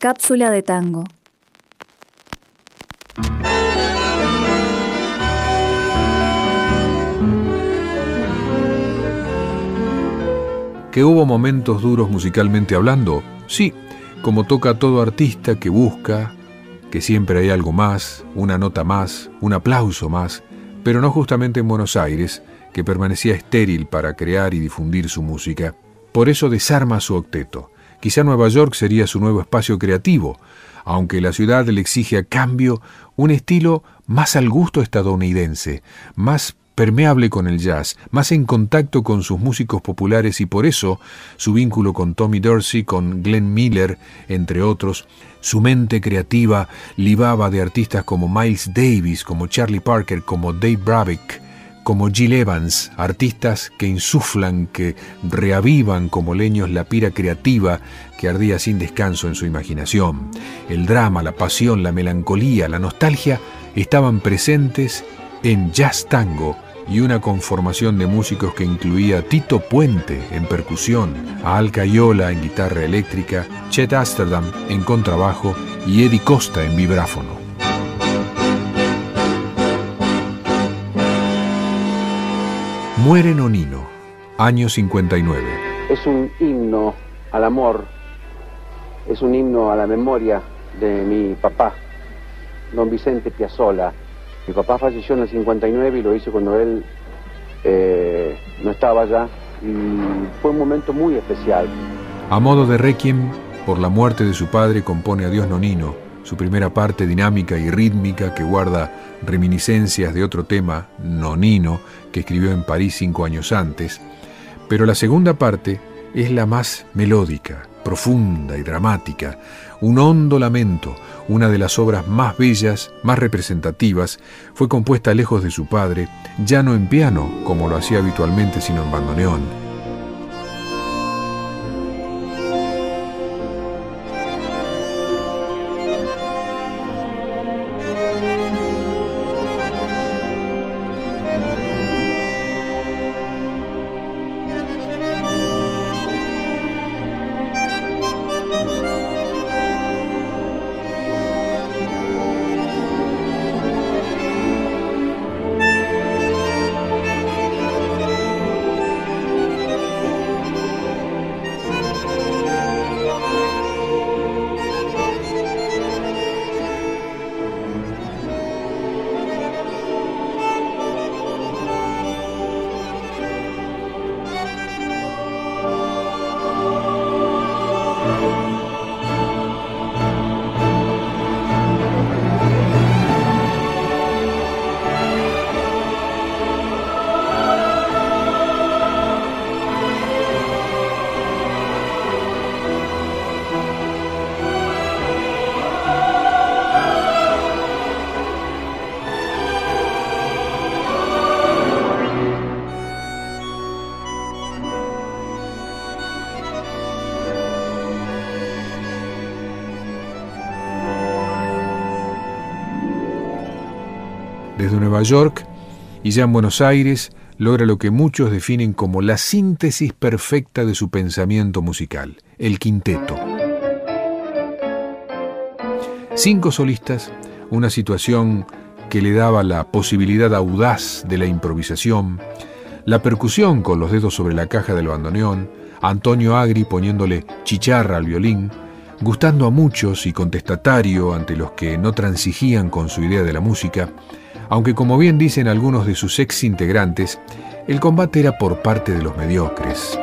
Cápsula de tango. ¿Que hubo momentos duros musicalmente hablando? Sí, como toca todo artista que busca, que siempre hay algo más, una nota más, un aplauso más, pero no justamente en Buenos Aires, que permanecía estéril para crear y difundir su música. Por eso desarma su octeto. Quizá Nueva York sería su nuevo espacio creativo, aunque la ciudad le exige a cambio un estilo más al gusto estadounidense, más permeable con el jazz, más en contacto con sus músicos populares y por eso su vínculo con Tommy Dorsey, con Glenn Miller, entre otros, su mente creativa libaba de artistas como Miles Davis, como Charlie Parker, como Dave Brabeck, como Jill Evans, artistas que insuflan, que reavivan como leños la pira creativa que ardía sin descanso en su imaginación. El drama, la pasión, la melancolía, la nostalgia estaban presentes en Jazz Tango, y una conformación de músicos que incluía a Tito Puente en percusión, a Al Cayola en guitarra eléctrica, Chet Amsterdam en contrabajo y Eddie Costa en vibráfono. Muere Nonino, año 59. Es un himno al amor, es un himno a la memoria de mi papá, don Vicente Piazzola, mi papá falleció en el 59 y lo hice cuando él eh, no estaba ya y fue un momento muy especial. A modo de requiem por la muerte de su padre compone a Dios Nonino, su primera parte dinámica y rítmica que guarda reminiscencias de otro tema, Nonino, que escribió en París cinco años antes, pero la segunda parte es la más melódica, profunda y dramática, un hondo lamento, una de las obras más bellas, más representativas, fue compuesta lejos de su padre, ya no en piano, como lo hacía habitualmente, sino en bandoneón. Desde Nueva York y ya en Buenos Aires logra lo que muchos definen como la síntesis perfecta de su pensamiento musical, el quinteto. Cinco solistas, una situación que le daba la posibilidad audaz de la improvisación, la percusión con los dedos sobre la caja del bandoneón, Antonio Agri poniéndole chicharra al violín, gustando a muchos y contestatario ante los que no transigían con su idea de la música, aunque como bien dicen algunos de sus ex integrantes, el combate era por parte de los mediocres.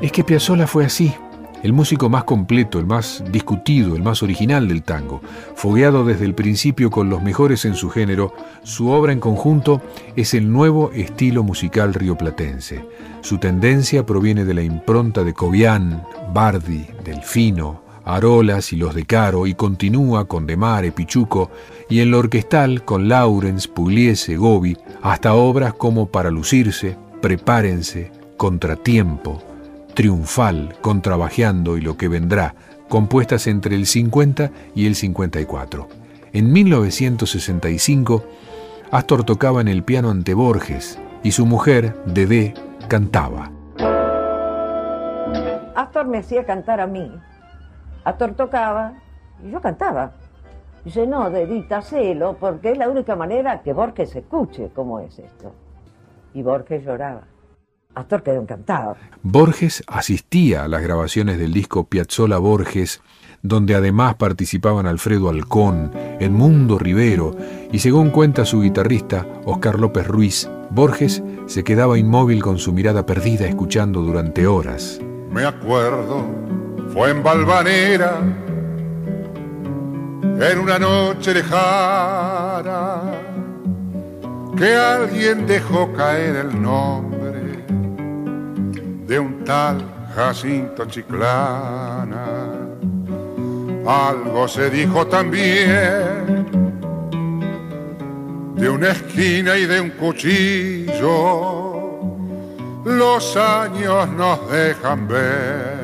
Es que Piazzolla fue así, el músico más completo, el más discutido, el más original del tango. Fogueado desde el principio con los mejores en su género, su obra en conjunto es el nuevo estilo musical rioplatense. Su tendencia proviene de la impronta de Cobian, Bardi, Delfino, Arolas y los de Caro, y continúa con De Mare, Pichuco, y en lo orquestal con Lawrence, Pugliese, Gobi, hasta obras como Para lucirse, Prepárense, Contratiempo, Triunfal, Contrabajeando y lo que vendrá, compuestas entre el 50 y el 54. En 1965, Astor tocaba en el piano ante Borges y su mujer, Dedé, cantaba. Astor me hacía cantar a mí Astor tocaba y yo cantaba. Dice, no, dedita, celo, porque es la única manera que Borges escuche cómo es esto. Y Borges lloraba. Astor quedó encantado. Borges asistía a las grabaciones del disco Piazzola Borges, donde además participaban Alfredo Alcón, Edmundo Rivero, y según cuenta su guitarrista Oscar López Ruiz, Borges se quedaba inmóvil con su mirada perdida escuchando durante horas. Me acuerdo, fue en Valvanera en una noche lejana que alguien dejó caer el nombre de un tal Jacinto Chiclana. Algo se dijo también de una esquina y de un cuchillo. Los años nos dejan ver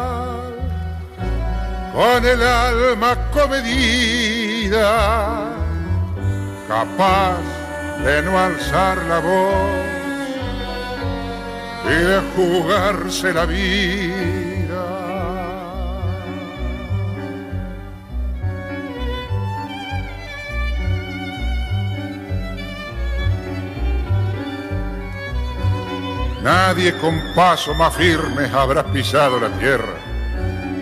con el alma comedida, capaz de no alzar la voz y de jugarse la vida. Nadie con paso más firme habrá pisado la tierra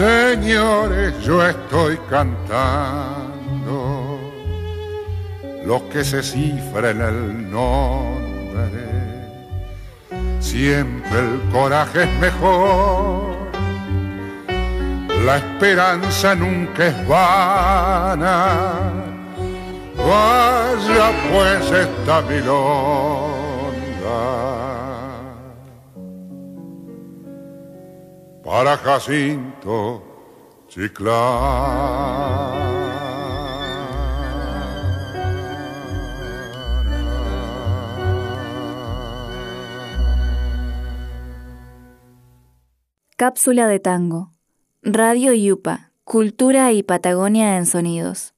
Señores, yo estoy cantando lo que se cifra en el nombre. Siempre el coraje es mejor, la esperanza nunca es vana. Vaya pues esta milonga para Jacinto. Cápsula de tango. Radio Yupa. Cultura y Patagonia en sonidos.